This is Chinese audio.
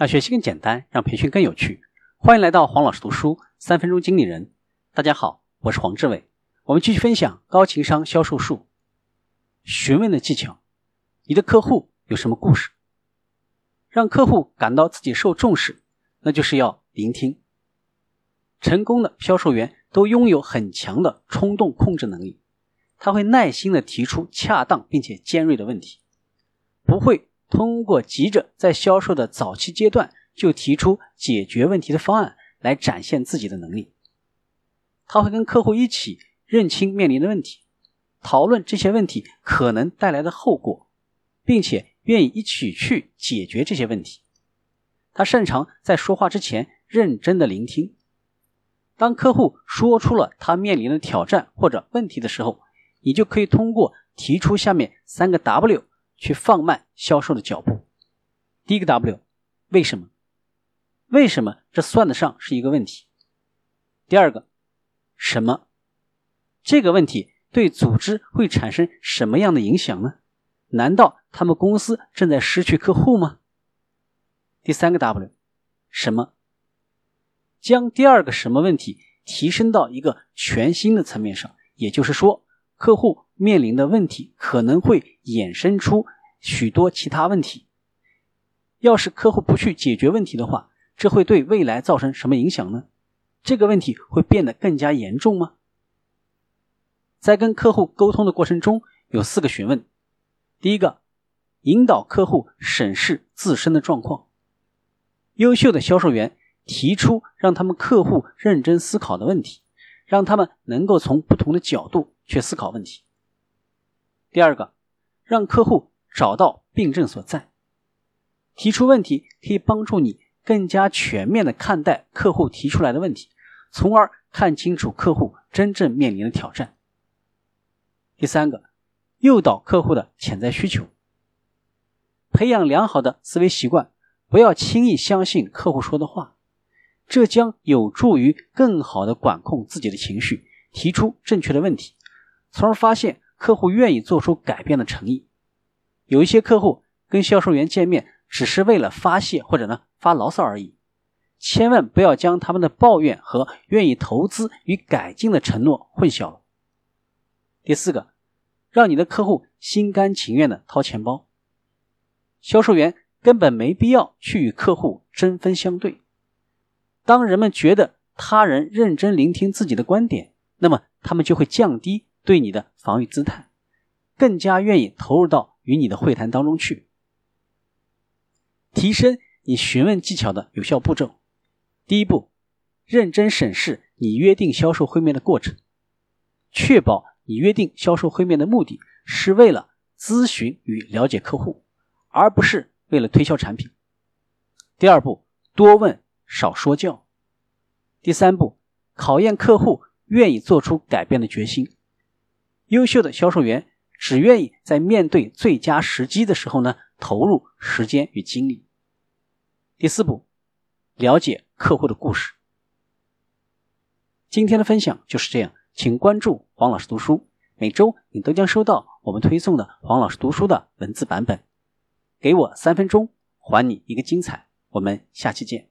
让学习更简单，让培训更有趣。欢迎来到黄老师读书三分钟经理人。大家好，我是黄志伟。我们继续分享高情商销售术。询问的技巧：你的客户有什么故事？让客户感到自己受重视，那就是要聆听。成功的销售员都拥有很强的冲动控制能力，他会耐心的提出恰当并且尖锐的问题，不会。通过急着在销售的早期阶段就提出解决问题的方案来展现自己的能力，他会跟客户一起认清面临的问题，讨论这些问题可能带来的后果，并且愿意一起去解决这些问题。他擅长在说话之前认真的聆听。当客户说出了他面临的挑战或者问题的时候，你就可以通过提出下面三个 W。去放慢销售的脚步。第一个 W，为什么？为什么这算得上是一个问题？第二个，什么？这个问题对组织会产生什么样的影响呢？难道他们公司正在失去客户吗？第三个 W，什么？将第二个什么问题提升到一个全新的层面上，也就是说，客户。面临的问题可能会衍生出许多其他问题。要是客户不去解决问题的话，这会对未来造成什么影响呢？这个问题会变得更加严重吗？在跟客户沟通的过程中，有四个询问。第一个，引导客户审视自身的状况。优秀的销售员提出让他们客户认真思考的问题，让他们能够从不同的角度去思考问题。第二个，让客户找到病症所在，提出问题可以帮助你更加全面的看待客户提出来的问题，从而看清楚客户真正面临的挑战。第三个，诱导客户的潜在需求，培养良好的思维习惯，不要轻易相信客户说的话，这将有助于更好的管控自己的情绪，提出正确的问题，从而发现。客户愿意做出改变的诚意，有一些客户跟销售员见面只是为了发泄或者呢发牢骚而已，千万不要将他们的抱怨和愿意投资与改进的承诺混淆了。第四个，让你的客户心甘情愿的掏钱包，销售员根本没必要去与客户针锋相对。当人们觉得他人认真聆听自己的观点，那么他们就会降低。对你的防御姿态，更加愿意投入到与你的会谈当中去，提升你询问技巧的有效步骤。第一步，认真审视你约定销售会面的过程，确保你约定销售会面的目的是为了咨询与了解客户，而不是为了推销产品。第二步，多问少说教。第三步，考验客户愿意做出改变的决心。优秀的销售员只愿意在面对最佳时机的时候呢，投入时间与精力。第四步，了解客户的故事。今天的分享就是这样，请关注黄老师读书，每周你都将收到我们推送的黄老师读书的文字版本。给我三分钟，还你一个精彩。我们下期见。